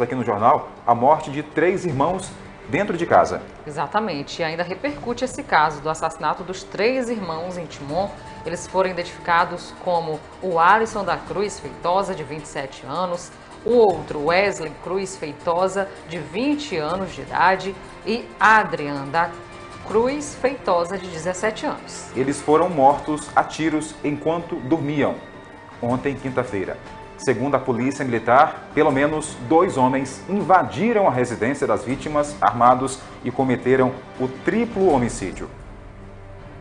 aqui no jornal a morte de três irmãos dentro de casa. Exatamente, e ainda repercute esse caso do assassinato dos três irmãos em Timon. Eles foram identificados como o Alisson da Cruz Feitosa, de 27 anos, o outro Wesley Cruz Feitosa, de 20 anos de idade, e Adrian da Cruz Feitosa, de 17 anos. Eles foram mortos a tiros enquanto dormiam, ontem, quinta-feira. Segundo a Polícia Militar, pelo menos dois homens invadiram a residência das vítimas armados e cometeram o triplo homicídio.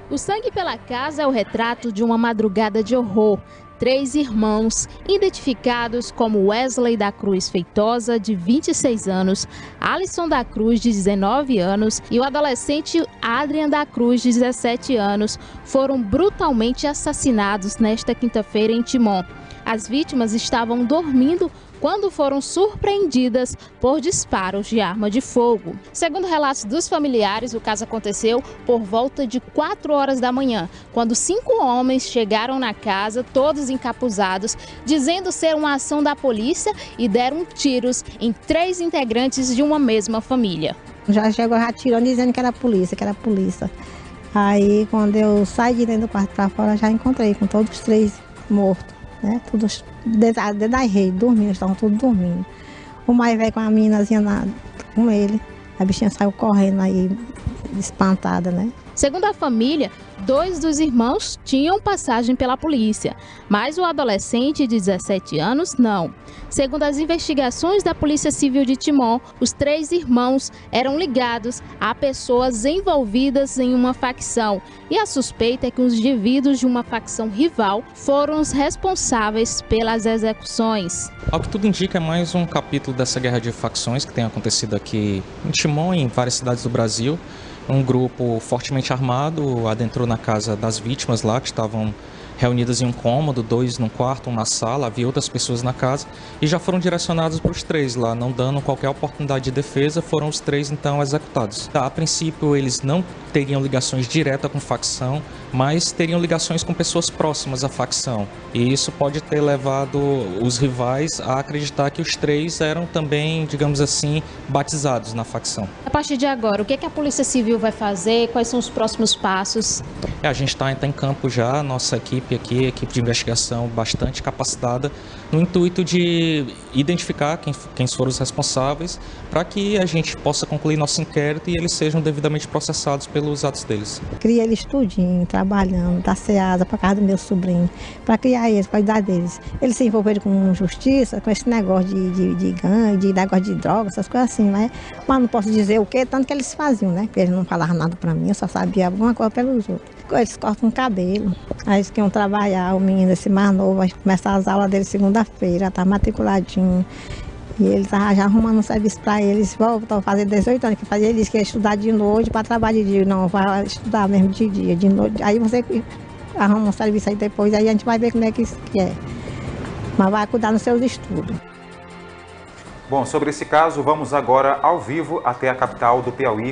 O sangue pela casa é o retrato de uma madrugada de horror. Três irmãos, identificados como Wesley da Cruz Feitosa, de 26 anos, Alisson da Cruz, de 19 anos, e o adolescente Adrian da Cruz, de 17 anos, foram brutalmente assassinados nesta quinta-feira em Timon. As vítimas estavam dormindo quando foram surpreendidas por disparos de arma de fogo. Segundo relatos dos familiares, o caso aconteceu por volta de 4 horas da manhã, quando cinco homens chegaram na casa, todos encapuzados, dizendo ser uma ação da polícia e deram tiros em três integrantes de uma mesma família. Já chegou atirando dizendo que era polícia, que era polícia. Aí, quando eu saí de dentro do quarto para fora, já encontrei com todos os três mortos né? Tudo desde da rede, dormindo, estavam todos dormindo. O mais velho com a meninazinha na, com ele. A bichinha saiu correndo aí, espantada, né? Segundo a família, dois dos irmãos tinham passagem pela polícia, mas o adolescente de 17 anos não. Segundo as investigações da Polícia Civil de Timon, os três irmãos eram ligados a pessoas envolvidas em uma facção e a suspeita é que os indivíduos de uma facção rival foram os responsáveis pelas execuções. Ao que tudo indica, é mais um capítulo dessa guerra de facções que tem acontecido aqui em Timon e em várias cidades do Brasil um grupo fortemente armado adentrou na casa das vítimas lá, que estavam reunidas em um cômodo, dois num quarto, um na sala, havia outras pessoas na casa e já foram direcionados para os três lá, não dando qualquer oportunidade de defesa, foram os três então executados. A princípio eles não teriam ligações diretas com facção, mas teriam ligações com pessoas próximas à facção. E isso pode ter levado os rivais a acreditar que os três eram também, digamos assim, batizados na facção. A partir de agora, o que, é que a Polícia Civil vai fazer? Quais são os próximos passos? É, a gente está tá em campo já, nossa equipe aqui, equipe de investigação bastante capacitada, no intuito de identificar quem, quem foram os responsáveis, para que a gente possa concluir nosso inquérito e eles sejam devidamente processados pelos atos deles. Cria eles tudinho, trabalhando, da SEASA, para casa do meu sobrinho, para criar eles, para cuidar deles. Eles se envolveram com justiça, com esse negócio de, de, de gangue, de negócio de drogas, essas coisas assim, né? Mas não posso dizer o que, tanto que eles faziam, né? Porque eles não falavam nada para mim, eu só sabia alguma coisa pelos outros. Eles cortam o cabelo, aí eles queriam trabalhar, o menino, esse mais novo, vai começar as aulas dele segunda-feira, tá matriculadinho. E eles já arrumando um serviço para eles, voltam a fazer 18 anos, que fazia eles que estudar de noite para trabalhar de dia. Não, vai estudar mesmo de dia, de noite. Aí você arruma um serviço aí depois, aí a gente vai ver como é que isso é. Mas vai cuidar nos seus estudos. Bom, sobre esse caso, vamos agora ao vivo até a capital do Piauí